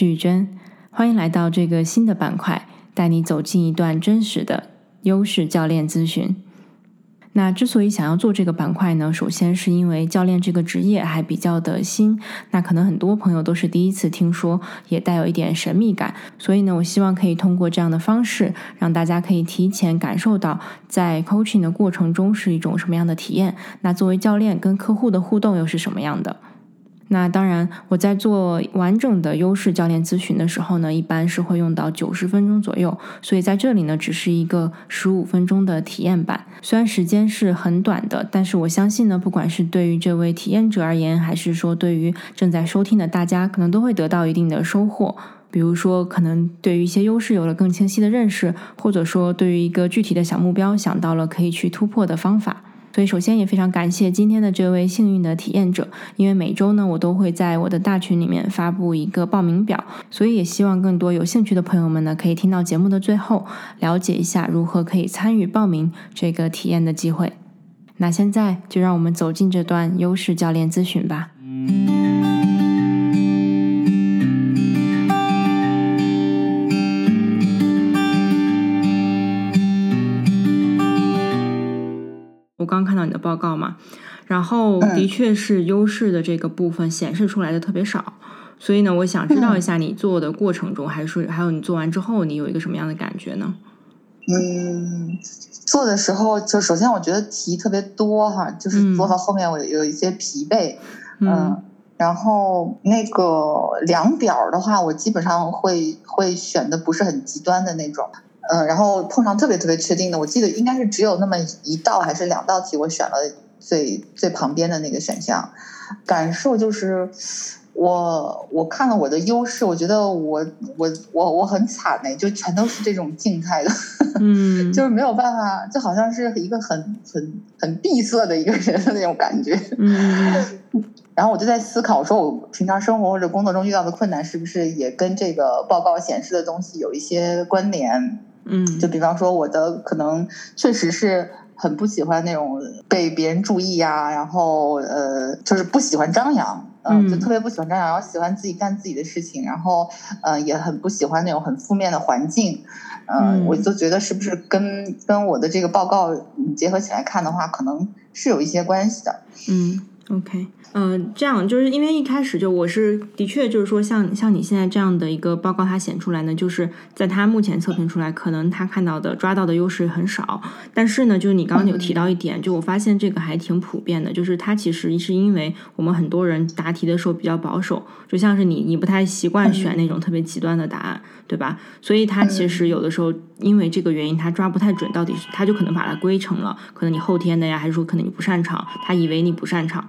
是玉珍，欢迎来到这个新的板块，带你走进一段真实的优势教练咨询。那之所以想要做这个板块呢，首先是因为教练这个职业还比较的新，那可能很多朋友都是第一次听说，也带有一点神秘感。所以呢，我希望可以通过这样的方式，让大家可以提前感受到在 coaching 的过程中是一种什么样的体验。那作为教练跟客户的互动又是什么样的？那当然，我在做完整的优势教练咨询的时候呢，一般是会用到九十分钟左右。所以在这里呢，只是一个十五分钟的体验版。虽然时间是很短的，但是我相信呢，不管是对于这位体验者而言，还是说对于正在收听的大家，可能都会得到一定的收获。比如说，可能对于一些优势有了更清晰的认识，或者说对于一个具体的小目标想到了可以去突破的方法。所以，首先也非常感谢今天的这位幸运的体验者，因为每周呢，我都会在我的大群里面发布一个报名表，所以也希望更多有兴趣的朋友们呢，可以听到节目的最后，了解一下如何可以参与报名这个体验的机会。那现在就让我们走进这段优势教练咨询吧。刚看到你的报告嘛，然后的确是优势的这个部分显示出来的特别少，所以呢，我想知道一下你做的过程中，还是说还有你做完之后，你有一个什么样的感觉呢？嗯，做的时候就首先我觉得题特别多哈，就是做到后面我有一些疲惫，嗯，然后那个量表的话，我基本上会会选的不是很极端的那种。嗯，然后碰上特别特别确定的，我记得应该是只有那么一道还是两道题，我选了最最旁边的那个选项。感受就是，我我看了我的优势，我觉得我我我我很惨呢，就全都是这种静态的，嗯，就是没有办法，就好像是一个很很很闭塞的一个人的那种感觉。嗯，然后我就在思考，说我平常生活或者工作中遇到的困难，是不是也跟这个报告显示的东西有一些关联？嗯，就比方说，我的可能确实是很不喜欢那种被别人注意呀，然后呃，就是不喜欢张扬，嗯，就特别不喜欢张扬，然后喜欢自己干自己的事情，然后呃，也很不喜欢那种很负面的环境，嗯，我就觉得是不是跟跟我的这个报告结合起来看的话，可能是有一些关系的，嗯，OK。嗯，这样就是因为一开始就我是的确就是说像像你现在这样的一个报告，它显出来呢，就是在他目前测评出来，可能他看到的抓到的优势很少。但是呢，就是你刚刚有提到一点，就我发现这个还挺普遍的，就是它其实是因为我们很多人答题的时候比较保守，就像是你你不太习惯选那种特别极端的答案，对吧？所以他其实有的时候因为这个原因，他抓不太准到底是，他就可能把它归成了可能你后天的呀，还是说可能你不擅长，他以为你不擅长。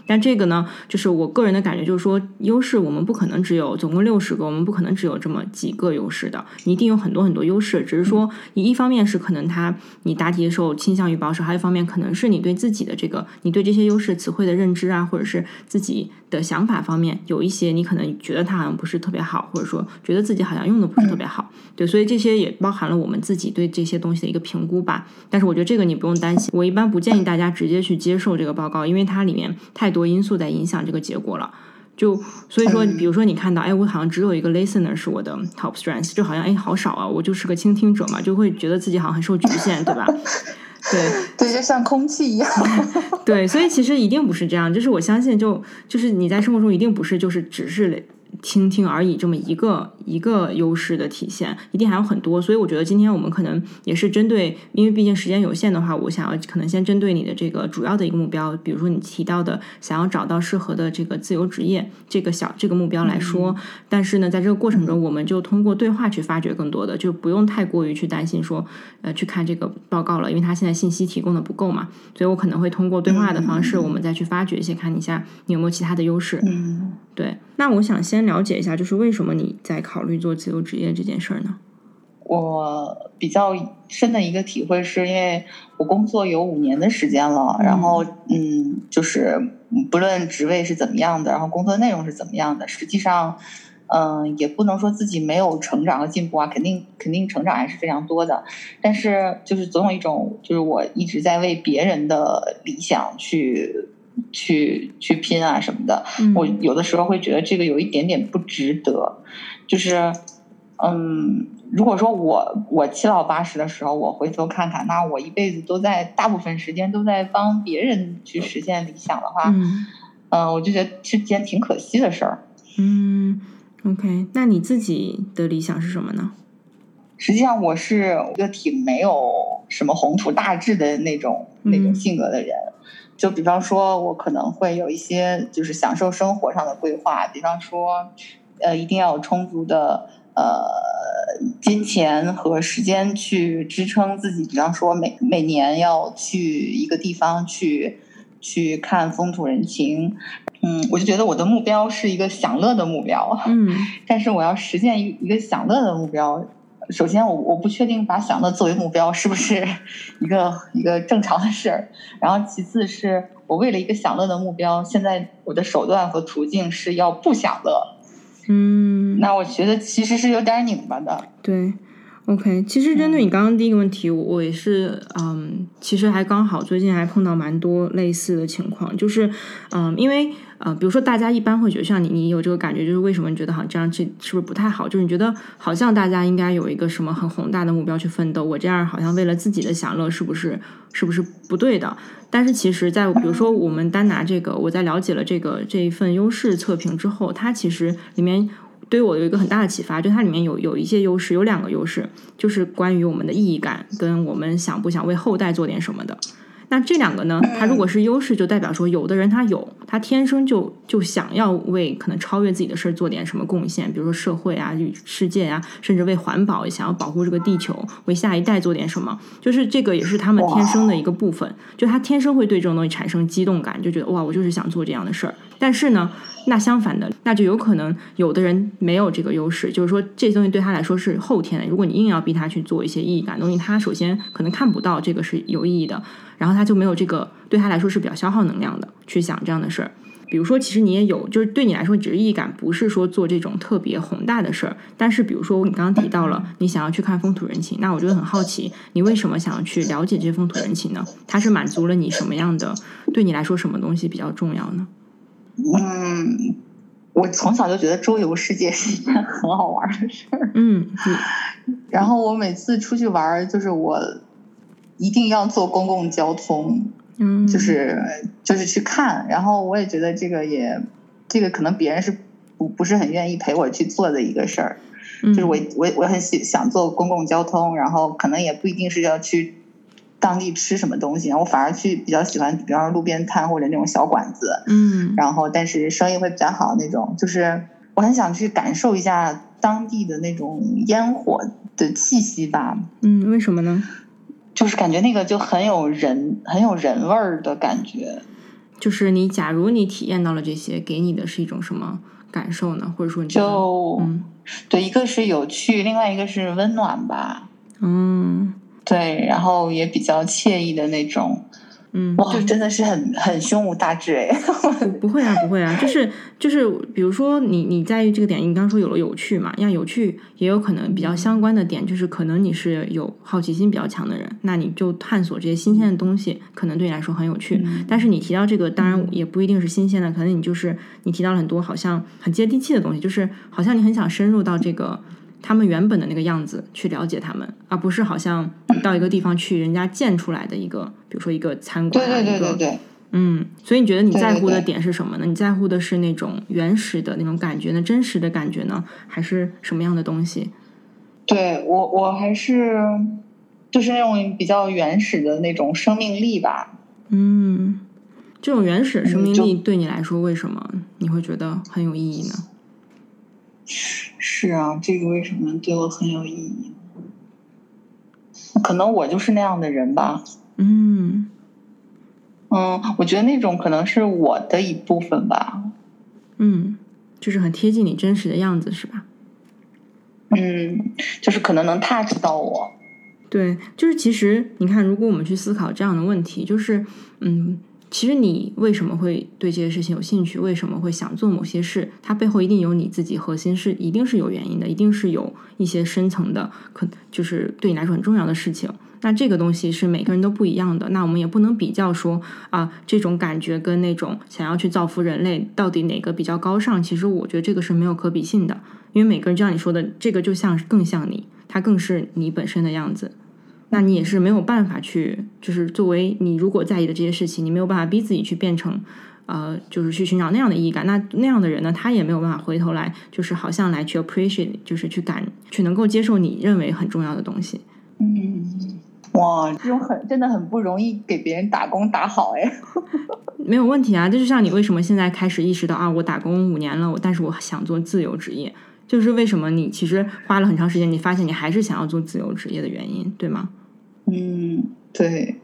但这个呢，就是我个人的感觉，就是说优势我们不可能只有总共六十个，我们不可能只有这么几个优势的，你一定有很多很多优势。只是说，你一方面是可能他你答题的时候倾向于保守，还有一方面可能是你对自己的这个你对这些优势词汇的认知啊，或者是自己的想法方面有一些你可能觉得它好像不是特别好，或者说觉得自己好像用的不是特别好。对，所以这些也包含了我们自己对这些东西的一个评估吧。但是我觉得这个你不用担心，我一般不建议大家直接去接受这个报告，因为它里面太多因素在影响这个结果了。就所以说，比如说你看到，哎，我好像只有一个 listener 是我的 top strength，就好像哎好少啊，我就是个倾听者嘛，就会觉得自己好像很受局限，对吧？对 对，就像空气一样。对，所以其实一定不是这样，就是我相信，就就是你在生活中一定不是就是只是。倾听而已，这么一个一个优势的体现，一定还有很多。所以我觉得今天我们可能也是针对，因为毕竟时间有限的话，我想要可能先针对你的这个主要的一个目标，比如说你提到的想要找到适合的这个自由职业这个小这个目标来说。但是呢，在这个过程中，我们就通过对话去发掘更多的，就不用太过于去担心说，呃，去看这个报告了，因为它现在信息提供的不够嘛。所以我可能会通过对话的方式，我们再去发掘一些，看一下你有没有其他的优势。嗯，对。那我想先了解一下，就是为什么你在考虑做自由职业这件事儿呢？我比较深的一个体会是因为我工作有五年的时间了，然后嗯，就是不论职位是怎么样的，然后工作内容是怎么样的，实际上嗯，也不能说自己没有成长和进步啊，肯定肯定成长还是非常多的。但是就是总有一种，就是我一直在为别人的理想去。去去拼啊什么的。我有的时候会觉得这个有一点点不值得，就是嗯。如果说我我七老八十的时候，我回头看看，那我一辈子都在大部分时间都在帮别人去实现理想的话，嗯，我就觉得是件挺可惜的事儿。嗯，OK，那你自己的理想是什么呢？实际上，我是一个挺没有什么宏图大志的那种那种性格的人。就比方说，我可能会有一些就是享受生活上的规划，比方说，呃，一定要有充足的。呃，金钱和时间去支撑自己，比方说每每年要去一个地方去去看风土人情，嗯，我就觉得我的目标是一个享乐的目标，嗯，但是我要实现一一个享乐的目标，首先我我不确定把享乐作为目标是不是 一个一个正常的事儿，然后其次是我为了一个享乐的目标，现在我的手段和途径是要不享乐。嗯，那我觉得其实是有点拧巴的。对，OK，其实针对你刚刚第一个问题，我也是，嗯，其实还刚好最近还碰到蛮多类似的情况，就是，嗯，因为。呃，比如说，大家一般会觉得像你，你有这个感觉，就是为什么你觉得好像这样这是不是不太好？就是你觉得好像大家应该有一个什么很宏大的目标去奋斗，我这样好像为了自己的享乐，是不是是不是不对的？但是其实，在比如说我们单拿这个，我在了解了这个这一份优势测评之后，它其实里面对我有一个很大的启发，就它里面有有一些优势，有两个优势，就是关于我们的意义感跟我们想不想为后代做点什么的。那这两个呢？它如果是优势，就代表说，有的人他有，他天生就就想要为可能超越自己的事儿做点什么贡献，比如说社会啊、世界啊，甚至为环保想要保护这个地球，为下一代做点什么，就是这个也是他们天生的一个部分，就他天生会对这种东西产生激动感，就觉得哇，我就是想做这样的事儿。但是呢，那相反的，那就有可能有的人没有这个优势，就是说这些东西对他来说是后天的。如果你硬要逼他去做一些意义感东西，他首先可能看不到这个是有意义的。然后他就没有这个，对他来说是比较消耗能量的，去想这样的事儿。比如说，其实你也有，就是对你来说，只是意义感，不是说做这种特别宏大的事儿。但是，比如说你刚刚提到了，你想要去看风土人情，那我就很好奇，你为什么想要去了解这些风土人情呢？它是满足了你什么样的？对你来说，什么东西比较重要呢？嗯，我从小就觉得周游世界是一件很好玩的事儿。嗯，然后我每次出去玩，就是我。一定要坐公共交通，嗯，就是就是去看，然后我也觉得这个也，这个可能别人是不不是很愿意陪我去做的一个事儿，就是我我我很喜想坐公共交通，然后可能也不一定是要去当地吃什么东西，我反而去比较喜欢，比方说路边摊或者那种小馆子，嗯，然后但是生意会比较好那种，就是我很想去感受一下当地的那种烟火的气息吧，嗯，为什么呢？就是感觉那个就很有人很有人味儿的感觉，就是你假如你体验到了这些，给你的是一种什么感受呢？或者说，就嗯，对，一个是有趣，另外一个是温暖吧，嗯，对，然后也比较惬意的那种。嗯，哇，真的是很很胸无大志哎！不 不会啊，不会啊，就是就是，比如说你你在意这个点，你刚说有了有趣嘛，那，有趣也有可能比较相关的点，就是可能你是有好奇心比较强的人，那你就探索这些新鲜的东西，可能对你来说很有趣。但是你提到这个，当然也不一定是新鲜的，可能你就是你提到了很多好像很接地气的东西，就是好像你很想深入到这个。他们原本的那个样子去了解他们，而不是好像到一个地方去人家建出来的一个，比如说一个餐馆啊，一个嗯，所以你觉得你在乎的点是什么呢？你在乎的是那种原始的那种感觉呢，真实的感觉呢，还是什么样的东西？对我，我还是就是那种比较原始的那种生命力吧。嗯，这种原始生命力对你来说，为什么你会觉得很有意义呢？是啊，这个为什么对我很有意义？可能我就是那样的人吧。嗯嗯，我觉得那种可能是我的一部分吧。嗯，就是很贴近你真实的样子，是吧？嗯，就是可能能 touch 到我。对，就是其实你看，如果我们去思考这样的问题，就是嗯。其实你为什么会对这些事情有兴趣？为什么会想做某些事？它背后一定有你自己核心是，一定是有原因的，一定是有一些深层的，可就是对你来说很重要的事情。那这个东西是每个人都不一样的。那我们也不能比较说啊，这种感觉跟那种想要去造福人类到底哪个比较高尚？其实我觉得这个是没有可比性的，因为每个人就像你说的，这个就像更像你，它更是你本身的样子。那你也是没有办法去，就是作为你如果在意的这些事情，你没有办法逼自己去变成，呃，就是去寻找那样的意义感。那那样的人呢，他也没有办法回头来，就是好像来去 appreciate，就是去感，去能够接受你认为很重要的东西。嗯，哇，这种很真的很不容易给别人打工打好哎。没有问题啊，这就像你为什么现在开始意识到啊，我打工五年了，我但是我想做自由职业，就是为什么你其实花了很长时间，你发现你还是想要做自由职业的原因，对吗？嗯，对，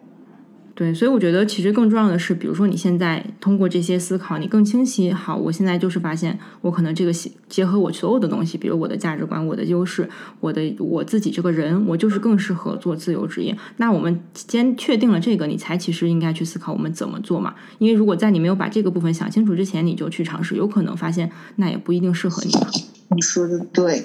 对，所以我觉得其实更重要的是，比如说你现在通过这些思考，你更清晰。好，我现在就是发现，我可能这个结合我所有的东西，比如我的价值观、我的优势、我的我自己这个人，我就是更适合做自由职业。那我们先确定了这个，你才其实应该去思考我们怎么做嘛。因为如果在你没有把这个部分想清楚之前，你就去尝试，有可能发现那也不一定适合你。你说的对。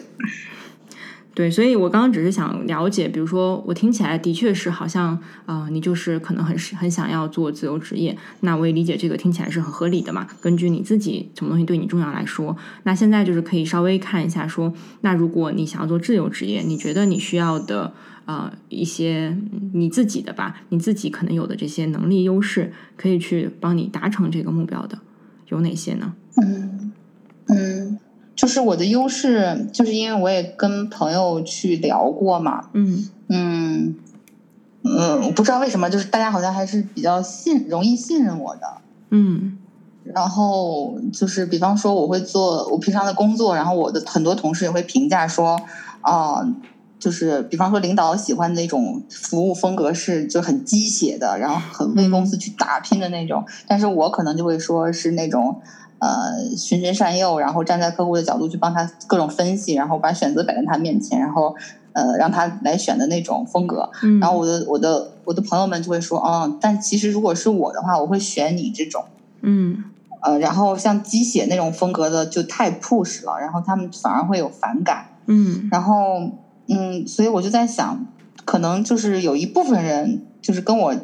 对，所以我刚刚只是想了解，比如说我听起来的确是好像，呃，你就是可能很很想要做自由职业，那我也理解这个听起来是很合理的嘛。根据你自己什么东西对你重要来说，那现在就是可以稍微看一下，说那如果你想要做自由职业，你觉得你需要的呃一些你自己的吧，你自己可能有的这些能力优势，可以去帮你达成这个目标的有哪些呢？嗯嗯。就是我的优势，就是因为我也跟朋友去聊过嘛，嗯。嗯嗯，我不知道为什么，就是大家好像还是比较信容易信任我的，嗯，然后就是比方说我会做我平常的工作，然后我的很多同事也会评价说，啊，就是比方说领导喜欢那种服务风格是就很鸡血的，然后很为公司去打拼的那种，但是我可能就会说是那种。呃，循循善诱，然后站在客户的角度去帮他各种分析，然后把选择摆在他面前，然后呃让他来选的那种风格。嗯然后我的我的我的朋友们就会说，哦，但其实如果是我的话，我会选你这种。嗯。呃，然后像鸡血那种风格的就太 push 了，然后他们反而会有反感。嗯。然后嗯，所以我就在想，可能就是有一部分人就是跟我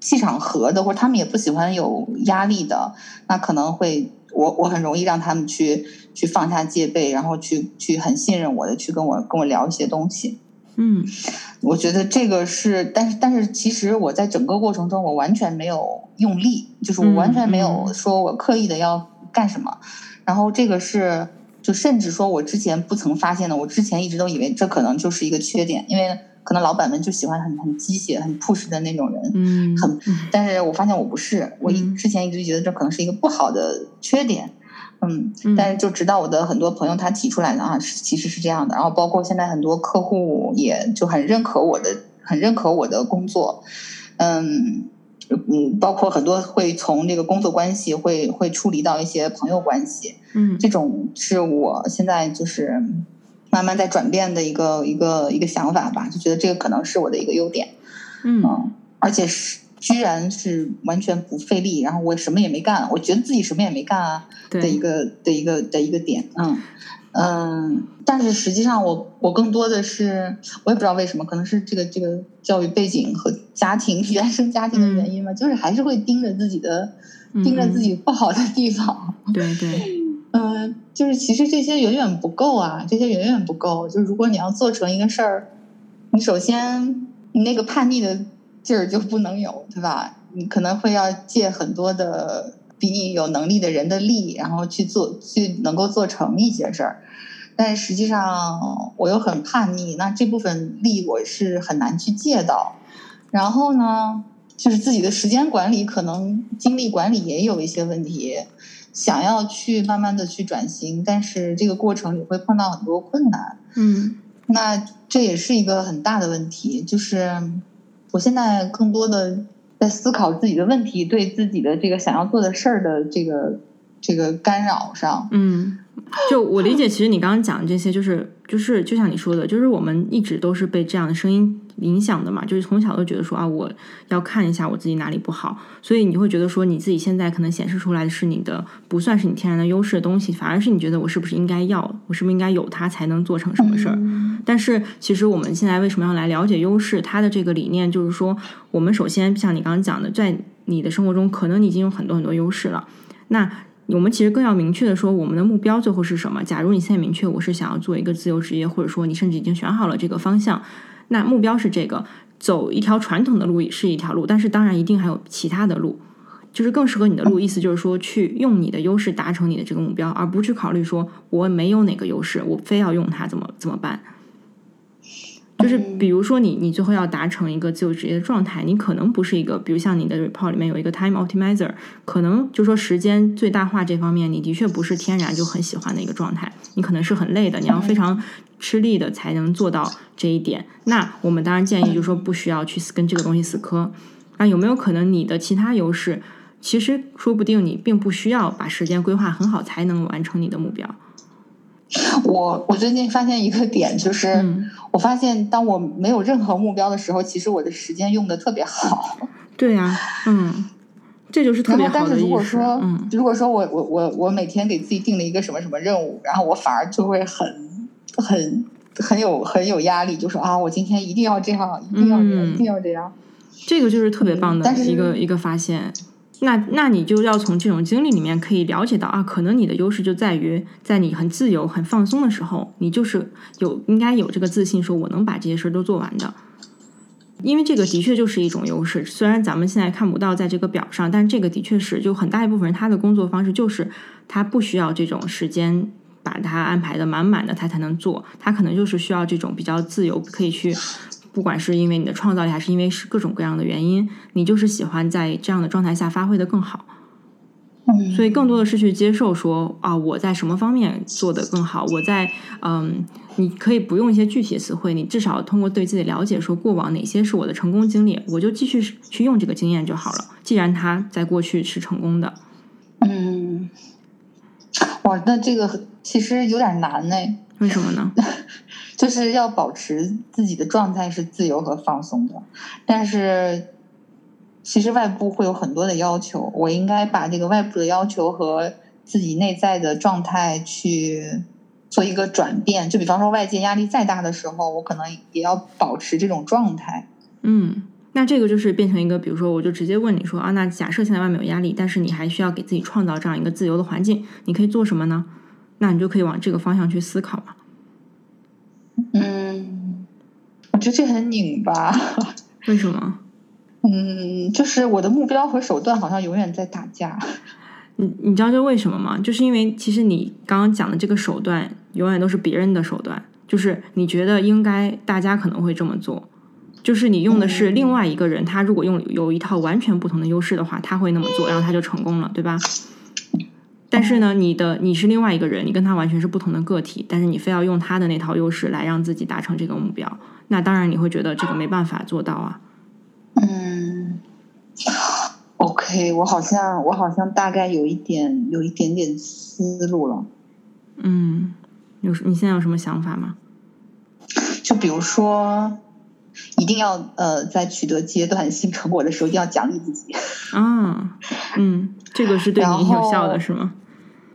气场合的，或者他们也不喜欢有压力的，那可能会。我我很容易让他们去去放下戒备，然后去去很信任我的，去跟我跟我聊一些东西。嗯，我觉得这个是，但是但是其实我在整个过程中，我完全没有用力，就是我完全没有说我刻意的要干什么。然后这个是，就甚至说我之前不曾发现的，我之前一直都以为这可能就是一个缺点，因为。可能老板们就喜欢很很机械、很 push 的那种人，嗯，很，但是我发现我不是，我一之前一直觉得这可能是一个不好的缺点，嗯，但是就直到我的很多朋友他提出来的啊，其实是这样的，然后包括现在很多客户也就很认可我的，很认可我的工作，嗯嗯，包括很多会从这个工作关系会会处理到一些朋友关系，嗯，这种是我现在就是。慢慢在转变的一个一个一个想法吧，就觉得这个可能是我的一个优点，嗯，而且是居然是完全不费力，然后我什么也没干，我觉得自己什么也没干啊的一个的一个的一个点，嗯嗯，但是实际上我我更多的是我也不知道为什么，可能是这个这个教育背景和家庭 原生家庭的原因嘛，就是还是会盯着自己的盯着自己不好的地方，对对。嗯，就是其实这些远远不够啊，这些远远不够。就是如果你要做成一个事儿，你首先你那个叛逆的劲儿就不能有，对吧？你可能会要借很多的比你有能力的人的力，然后去做，去能够做成一些事儿。但实际上我又很叛逆，那这部分力我是很难去借到。然后呢，就是自己的时间管理，可能精力管理也有一些问题。想要去慢慢的去转型，但是这个过程里会碰到很多困难。嗯，那这也是一个很大的问题。就是我现在更多的在思考自己的问题，对自己的这个想要做的事儿的这个这个干扰上。嗯，就我理解，其实你刚刚讲的这些，就是就是就像你说的，就是我们一直都是被这样的声音影响的嘛，就是从小都觉得说啊，我要看一下我自己哪里不好，所以你会觉得说你自己现在可能显示出来的是你的不算是你天然的优势的东西，反而是你觉得我是不是应该要，我是不是应该有它才能做成什么事儿？但是其实我们现在为什么要来了解优势？它的这个理念就是说，我们首先像你刚刚讲的，在你的生活中可能你已经有很多很多优势了，那。我们其实更要明确的说，我们的目标最后是什么？假如你现在明确我是想要做一个自由职业，或者说你甚至已经选好了这个方向，那目标是这个，走一条传统的路是一条路，但是当然一定还有其他的路，就是更适合你的路。意思就是说，去用你的优势达成你的这个目标，而不去考虑说我没有哪个优势，我非要用它怎么怎么办。就是比如说你你最后要达成一个自由职业的状态，你可能不是一个，比如像你的 report 里面有一个 time optimizer，可能就说时间最大化这方面，你的确不是天然就很喜欢的一个状态，你可能是很累的，你要非常吃力的才能做到这一点。那我们当然建议就是说不需要去跟这个东西死磕。那有没有可能你的其他优势，其实说不定你并不需要把时间规划很好才能完成你的目标。我我最近发现一个点，就是我发现当我没有任何目标的时候，其实我的时间用的特别好。对呀，嗯，这就是特别好的但是如果说，嗯，如果说我我我我每天给自己定了一个什么什么任务，然后我反而就会很很很有很有压力，就说啊，我今天一定要这样，一定要这样，一定要这样。这个就是特别棒的一个一个发现。那那你就要从这种经历里面可以了解到啊，可能你的优势就在于在你很自由、很放松的时候，你就是有应该有这个自信，说我能把这些事儿都做完的。因为这个的确就是一种优势，虽然咱们现在看不到在这个表上，但这个的确是就很大一部分人他的工作方式就是他不需要这种时间把他安排的满满的他才能做，他可能就是需要这种比较自由可以去。不管是因为你的创造力，还是因为是各种各样的原因，你就是喜欢在这样的状态下发挥的更好。嗯，所以更多的是去接受说啊，我在什么方面做的更好？我在嗯，你可以不用一些具体的词汇，你至少通过对自己了解，说过往哪些是我的成功经历，我就继续去用这个经验就好了。既然他在过去是成功的，嗯，哇，那这个其实有点难呢。为什么呢？就是要保持自己的状态是自由和放松的，但是其实外部会有很多的要求，我应该把这个外部的要求和自己内在的状态去做一个转变。就比方说外界压力再大的时候，我可能也要保持这种状态。嗯，那这个就是变成一个，比如说我就直接问你说啊，那假设现在外面有压力，但是你还需要给自己创造这样一个自由的环境，你可以做什么呢？那你就可以往这个方向去思考嘛。嗯，我觉得这很拧巴。为什么？嗯，就是我的目标和手段好像永远在打架。你你知道这为什么吗？就是因为其实你刚刚讲的这个手段永远都是别人的手段，就是你觉得应该大家可能会这么做，就是你用的是另外一个人，他如果用有一套完全不同的优势的话，他会那么做，然后他就成功了，对吧？但是呢，你的你是另外一个人，你跟他完全是不同的个体，但是你非要用他的那套优势来让自己达成这个目标，那当然你会觉得这个没办法做到啊。嗯，OK，我好像我好像大概有一点有一点点思路了。嗯，有你现在有什么想法吗？就比如说，一定要呃，在取得阶段性成果的时候，一定要奖励自己。啊，嗯，这个是对你有效的是吗？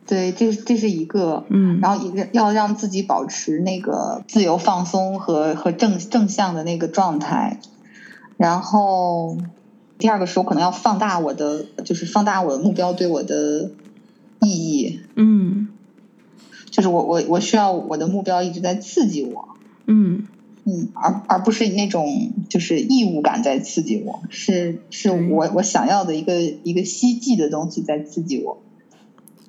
对，这这是一个，嗯，然后一个要让自己保持那个自由放松和和正正向的那个状态，然后第二个是我可能要放大我的，就是放大我的目标对我的意义，嗯，就是我我我需要我的目标一直在刺激我，嗯。嗯，而而不是那种就是义务感在刺激我，是是我我想要的一个一个希冀的东西在刺激我。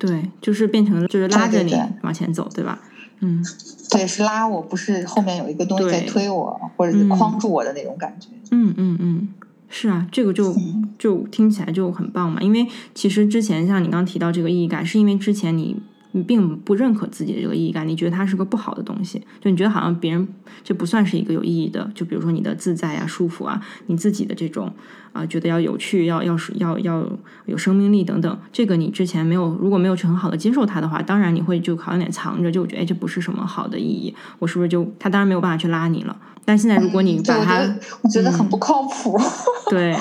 对，就是变成就是拉着你往前走，对吧？嗯，对，是拉我，不是后面有一个东西在推我，或者是框住我的那种感觉。嗯嗯嗯，是啊，这个就就听起来就很棒嘛。因为其实之前像你刚提到这个意义感，是因为之前你你并不认可自己的这个意义感，你觉得它是个不好的东西，就你觉得好像别人这不算是一个有意义的，就比如说你的自在啊、舒服啊，你自己的这种啊，觉得要有趣、要要是要要有生命力等等，这个你之前没有如果没有去很好的接受它的话，当然你会就好像有点藏着，就觉得哎这不是什么好的意义，我是不是就他当然没有办法去拉你了。但现在如果你把它，我觉得很不靠谱。对，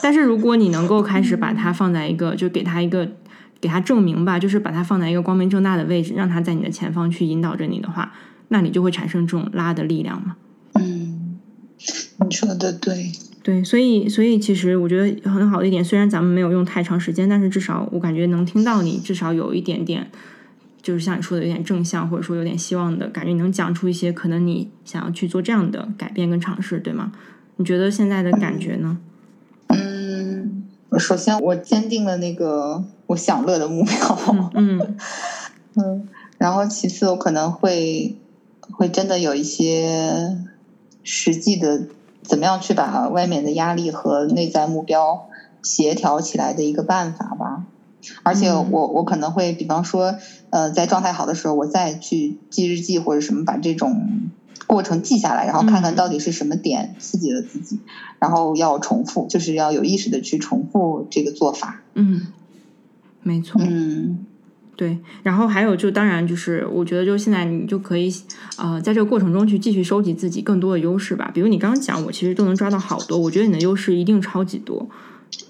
但是如果你能够开始把它放在一个，就给他一个。给他证明吧，就是把它放在一个光明正大的位置，让他在你的前方去引导着你的话，那你就会产生这种拉的力量嘛。嗯，你说的对，对，所以所以其实我觉得很好的一点，虽然咱们没有用太长时间，但是至少我感觉能听到你至少有一点点，就是像你说的有点正向，或者说有点希望的感觉，你能讲出一些可能你想要去做这样的改变跟尝试，对吗？你觉得现在的感觉呢？嗯，首先我坚定了那个。我享乐的目标，嗯嗯，然后其次我可能会会真的有一些实际的，怎么样去把外面的压力和内在目标协调起来的一个办法吧。而且我我可能会，比方说，呃，在状态好的时候，我再去记日记或者什么，把这种过程记下来，然后看看到底是什么点刺激了自己，然后要重复，就是要有意识的去重复这个做法，嗯。没错，嗯，对，然后还有就当然就是，我觉得就现在你就可以，呃，在这个过程中去继续收集自己更多的优势吧。比如你刚刚讲，我其实都能抓到好多，我觉得你的优势一定超级多。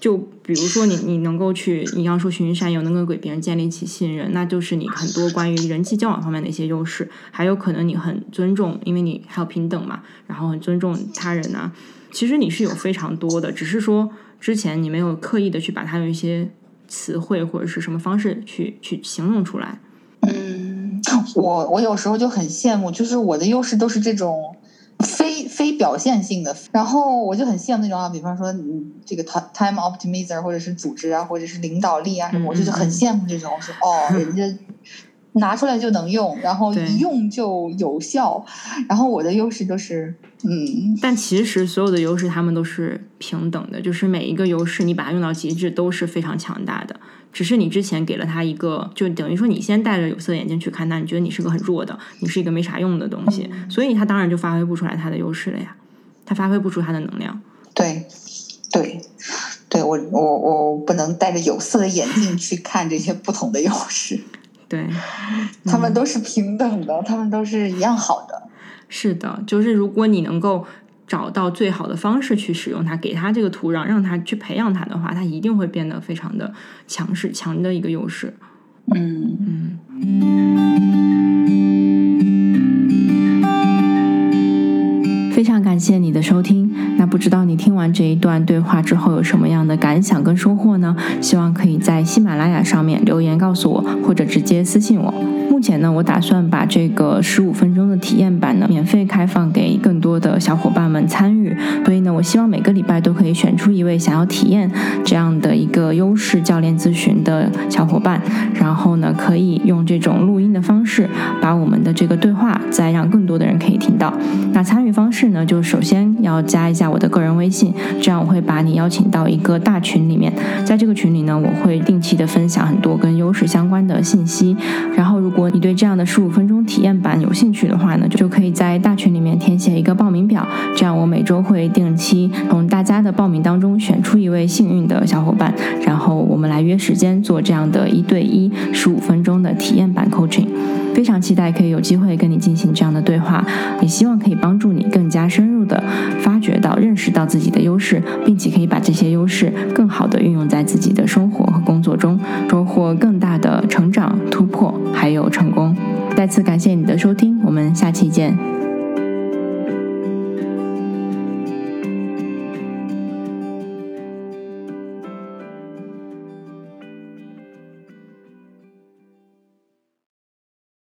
就比如说你你能够去，你刚说循循善诱，能够给别人建立起信任，那就是你很多关于人际交往方面的一些优势。还有可能你很尊重，因为你还有平等嘛，然后很尊重他人啊。其实你是有非常多的，只是说之前你没有刻意的去把它用一些。词汇或者是什么方式去去形容出来？嗯，我我有时候就很羡慕，就是我的优势都是这种非非表现性的，然后我就很羡慕那种啊，比方说你这个 time optimizer 或者是组织啊，或者是领导力啊什么，我就很羡慕这种，说哦，人家。拿出来就能用，然后一用就有效，然后我的优势就是，嗯，但其实所有的优势他们都是平等的，就是每一个优势你把它用到极致都是非常强大的，只是你之前给了他一个，就等于说你先戴着有色眼镜去看他，你觉得你是个很弱的，你是一个没啥用的东西，所以他当然就发挥不出来他的优势了呀，他发挥不出他的能量。对，对，对我我我不能戴着有色的眼镜 去看这些不同的优势。对，他们都是平等的，他们都是一样好的。是的，就是如果你能够找到最好的方式去使用它，给它这个土壤，让它去培养它的话，它一定会变得非常的强势，强的一个优势。嗯嗯。非常感谢你的收听。那不知道你听完这一段对话之后有什么样的感想跟收获呢？希望可以在喜马拉雅上面留言告诉我，或者直接私信我。目前呢，我打算把这个十五分钟的体验版呢免费开放给更多的小伙伴们参与。所以呢，我希望每个礼拜都可以选出一位想要体验这样的一个优势教练咨询的小伙伴，然后呢，可以用这种录音的方式把我们的这个对话再让更多的人可以听到。那参与方式呢，就首先要加一下我的个人微信，这样我会把你邀请到一个大群里面，在这个群里呢，我会定期的分享很多跟优势相关的信息。然后如果你对这样的十五分钟体验版有兴趣的话呢，就可以在大群里面填写一个报名表，这样我每周会定期从大家的报名当中选出一位幸运的小伙伴，然后我们来约时间做这样的一对一十五分钟的体验版 coaching。非常期待可以有机会跟你进行这样的对话，也希望可以帮助你更加深入的发掘到、认识到自己的优势，并且可以把这些优势更好的运用在自己的生活和工作中，收获更大的成长、突破，还有成功。再次感谢你的收听，我们下期见。